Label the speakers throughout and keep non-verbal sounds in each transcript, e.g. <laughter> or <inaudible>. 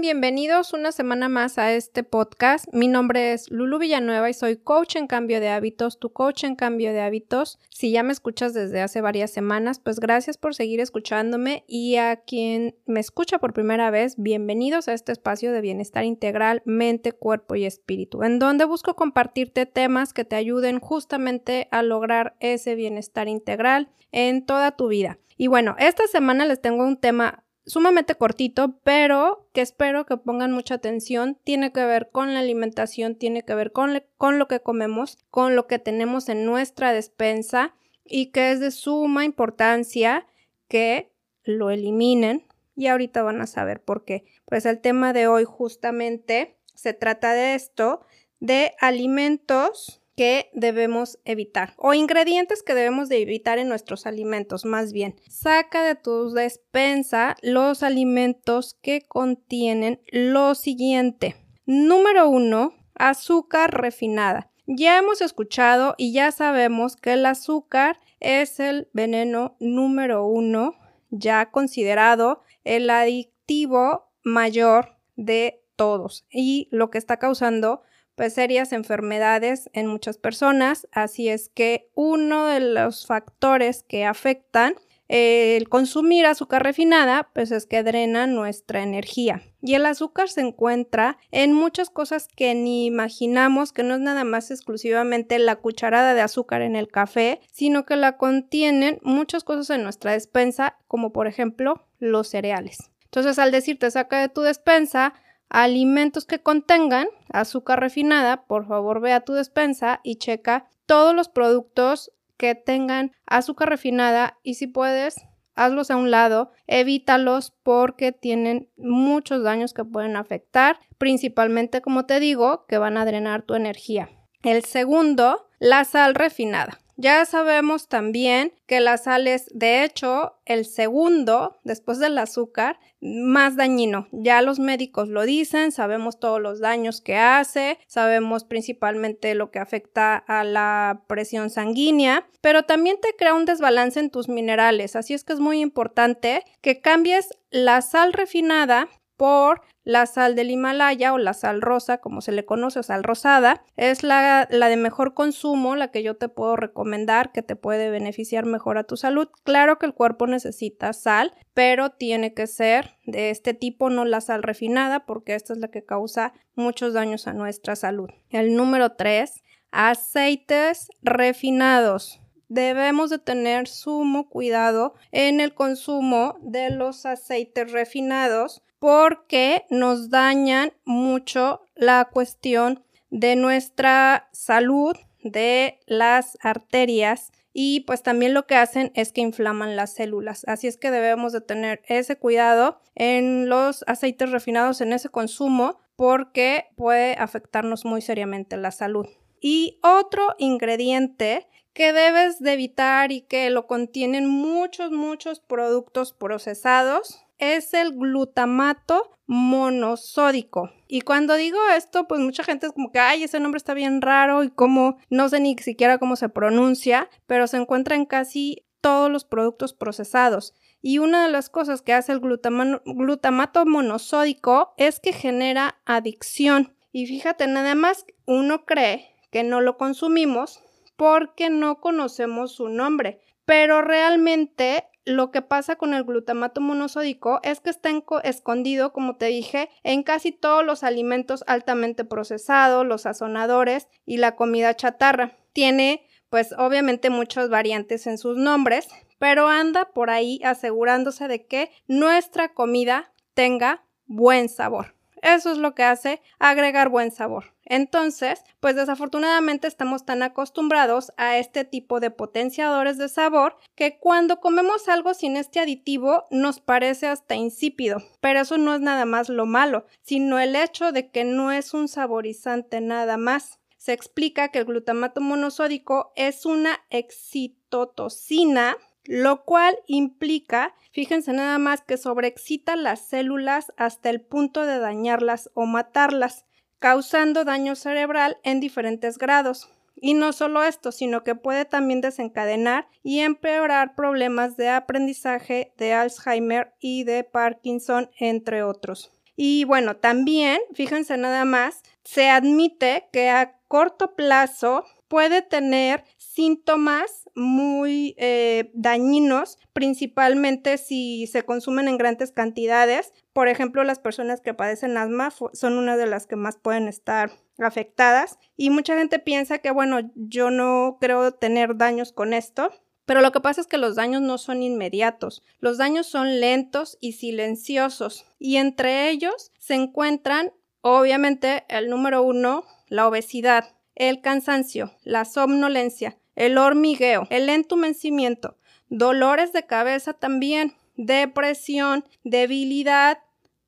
Speaker 1: Bienvenidos una semana más a este podcast. Mi nombre es Lulu Villanueva y soy coach en cambio de hábitos, tu coach en cambio de hábitos. Si ya me escuchas desde hace varias semanas, pues gracias por seguir escuchándome y a quien me escucha por primera vez, bienvenidos a este espacio de bienestar integral, mente, cuerpo y espíritu, en donde busco compartirte temas que te ayuden justamente a lograr ese bienestar integral en toda tu vida. Y bueno, esta semana les tengo un tema sumamente cortito, pero que espero que pongan mucha atención. Tiene que ver con la alimentación, tiene que ver con, con, lo que comemos, con lo que tenemos en nuestra despensa y que es de suma importancia que lo eliminen. Y ahorita van a saber por qué. Pues el tema de hoy justamente se trata de esto, de alimentos que debemos evitar o ingredientes que debemos de evitar en nuestros alimentos, más bien. Saca de tu despensa los alimentos que contienen lo siguiente. Número uno, azúcar refinada. Ya hemos escuchado y ya sabemos que el azúcar es el veneno número uno, ya considerado el adictivo mayor de todos y lo que está causando pues serias enfermedades en muchas personas, así es que uno de los factores que afectan el consumir azúcar refinada, pues es que drena nuestra energía. Y el azúcar se encuentra en muchas cosas que ni imaginamos, que no es nada más exclusivamente la cucharada de azúcar en el café, sino que la contienen muchas cosas en nuestra despensa, como por ejemplo los cereales. Entonces, al decirte saca de tu despensa alimentos que contengan azúcar refinada, por favor ve a tu despensa y checa todos los productos que tengan azúcar refinada y si puedes, hazlos a un lado, evítalos porque tienen muchos daños que pueden afectar, principalmente como te digo, que van a drenar tu energía. El segundo, la sal refinada. Ya sabemos también que la sal es, de hecho, el segundo, después del azúcar, más dañino. Ya los médicos lo dicen, sabemos todos los daños que hace, sabemos principalmente lo que afecta a la presión sanguínea, pero también te crea un desbalance en tus minerales. Así es que es muy importante que cambies la sal refinada por la sal del Himalaya o la sal rosa, como se le conoce, sal rosada, es la, la, de mejor consumo, la que yo te puedo recomendar, que te puede beneficiar mejor a tu salud. Claro que el cuerpo necesita sal, pero tiene que ser de este tipo, no la sal refinada, porque esta es la que causa muchos daños a nuestra salud. El número 3, aceites refinados debemos de tener sumo cuidado en el consumo de los aceites refinados porque nos dañan mucho la cuestión de nuestra salud, de las arterias y pues también lo que hacen es que inflaman las células. Así es que debemos de tener ese cuidado en los aceites refinados en ese consumo porque puede afectarnos muy seriamente la salud. Y otro ingrediente que debes de evitar y que lo contienen muchos, muchos productos procesados es el glutamato monosódico. Y cuando digo esto, pues mucha gente es como que, ay, ese nombre está bien raro y como no sé ni siquiera cómo se pronuncia, pero se encuentra en casi todos los productos procesados. Y una de las cosas que hace el glutamato monosódico es que genera adicción. Y fíjate, nada más uno cree que no lo consumimos porque no conocemos su nombre, pero realmente lo que pasa con el glutamato monosódico es que está escondido, como te dije, en casi todos los alimentos altamente procesados, los sazonadores y la comida chatarra. Tiene, pues, obviamente muchas variantes en sus nombres, pero anda por ahí asegurándose de que nuestra comida tenga buen sabor. Eso es lo que hace agregar buen sabor. Entonces, pues desafortunadamente estamos tan acostumbrados a este tipo de potenciadores de sabor que cuando comemos algo sin este aditivo nos parece hasta insípido. Pero eso no es nada más lo malo, sino el hecho de que no es un saborizante nada más. Se explica que el glutamato monosódico es una excitotocina lo cual implica, fíjense nada más, que sobreexcita las células hasta el punto de dañarlas o matarlas, causando daño cerebral en diferentes grados. Y no solo esto, sino que puede también desencadenar y empeorar problemas de aprendizaje, de Alzheimer y de Parkinson, entre otros. Y bueno, también, fíjense nada más, se admite que a corto plazo puede tener síntomas muy eh, dañinos, principalmente si se consumen en grandes cantidades. Por ejemplo, las personas que padecen asma son una de las que más pueden estar afectadas y mucha gente piensa que, bueno, yo no creo tener daños con esto. Pero lo que pasa es que los daños no son inmediatos, los daños son lentos y silenciosos, y entre ellos se encuentran, obviamente, el número uno, la obesidad, el cansancio, la somnolencia, el hormigueo, el entumecimiento, dolores de cabeza también, depresión, debilidad,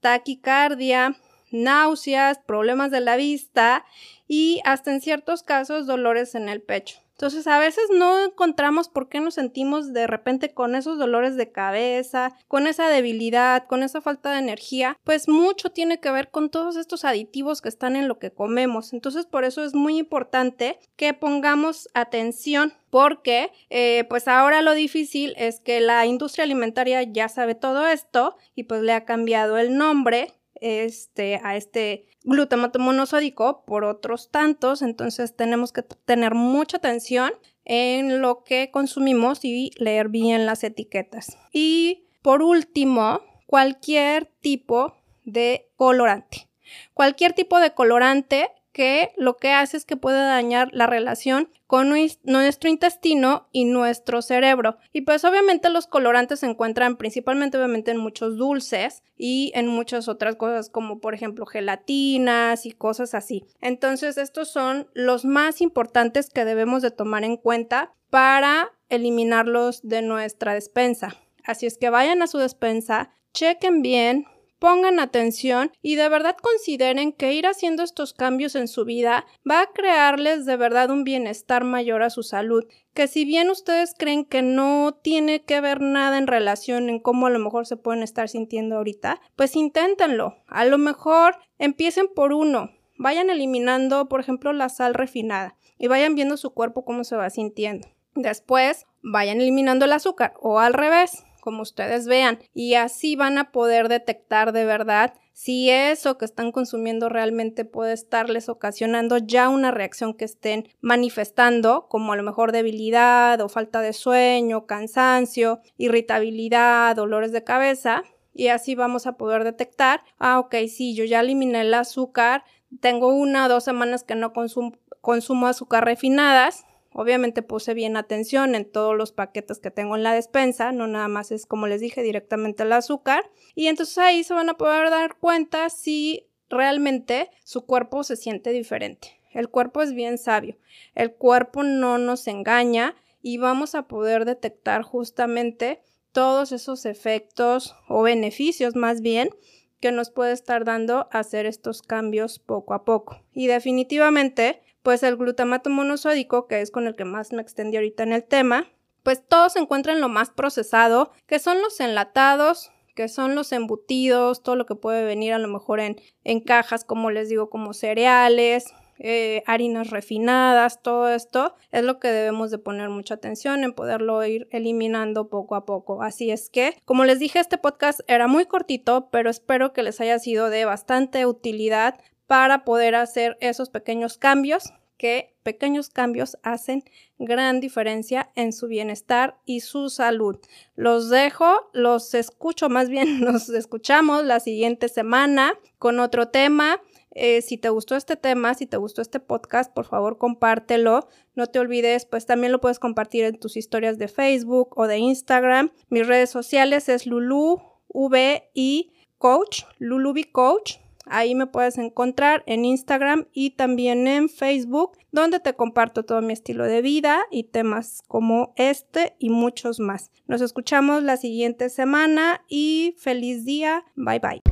Speaker 1: taquicardia, náuseas, problemas de la vista y hasta en ciertos casos dolores en el pecho. Entonces a veces no encontramos por qué nos sentimos de repente con esos dolores de cabeza, con esa debilidad, con esa falta de energía, pues mucho tiene que ver con todos estos aditivos que están en lo que comemos. Entonces por eso es muy importante que pongamos atención porque eh, pues ahora lo difícil es que la industria alimentaria ya sabe todo esto y pues le ha cambiado el nombre este, a este glutamato monosódico por otros tantos, entonces tenemos que tener mucha atención en lo que consumimos y leer bien las etiquetas. Y por último, cualquier tipo de colorante. Cualquier tipo de colorante que lo que hace es que puede dañar la relación con nuestro intestino y nuestro cerebro. Y pues obviamente los colorantes se encuentran principalmente obviamente en muchos dulces y en muchas otras cosas como por ejemplo gelatinas y cosas así. Entonces estos son los más importantes que debemos de tomar en cuenta para eliminarlos de nuestra despensa. Así es que vayan a su despensa, chequen bien pongan atención y de verdad consideren que ir haciendo estos cambios en su vida va a crearles de verdad un bienestar mayor a su salud, que si bien ustedes creen que no tiene que ver nada en relación en cómo a lo mejor se pueden estar sintiendo ahorita, pues inténtenlo. A lo mejor empiecen por uno, vayan eliminando, por ejemplo, la sal refinada y vayan viendo su cuerpo cómo se va sintiendo. Después, vayan eliminando el azúcar o al revés como ustedes vean y así van a poder detectar de verdad si eso que están consumiendo realmente puede estarles ocasionando ya una reacción que estén manifestando, como a lo mejor debilidad o falta de sueño, cansancio, irritabilidad, dolores de cabeza, y así vamos a poder detectar, ah, ok, sí, yo ya eliminé el azúcar, tengo una o dos semanas que no consumo, consumo azúcar refinadas, Obviamente puse bien atención en todos los paquetes que tengo en la despensa, no nada más es como les dije directamente el azúcar. Y entonces ahí se van a poder dar cuenta si realmente su cuerpo se siente diferente. El cuerpo es bien sabio, el cuerpo no nos engaña y vamos a poder detectar justamente todos esos efectos o beneficios más bien que nos puede estar dando hacer estos cambios poco a poco. Y definitivamente pues el glutamato monosódico, que es con el que más me extendí ahorita en el tema, pues todo se encuentra en lo más procesado, que son los enlatados, que son los embutidos, todo lo que puede venir a lo mejor en, en cajas, como les digo, como cereales, eh, harinas refinadas, todo esto es lo que debemos de poner mucha atención en poderlo ir eliminando poco a poco. Así es que, como les dije, este podcast era muy cortito, pero espero que les haya sido de bastante utilidad para poder hacer esos pequeños cambios que pequeños cambios hacen gran diferencia en su bienestar y su salud. Los dejo, los escucho, más bien <laughs> nos escuchamos la siguiente semana con otro tema. Eh, si te gustó este tema, si te gustó este podcast, por favor compártelo. No te olvides, pues también lo puedes compartir en tus historias de Facebook o de Instagram. Mis redes sociales es Lulu V y Coach, Lulubi Coach. Ahí me puedes encontrar en Instagram y también en Facebook, donde te comparto todo mi estilo de vida y temas como este y muchos más. Nos escuchamos la siguiente semana y feliz día. Bye bye.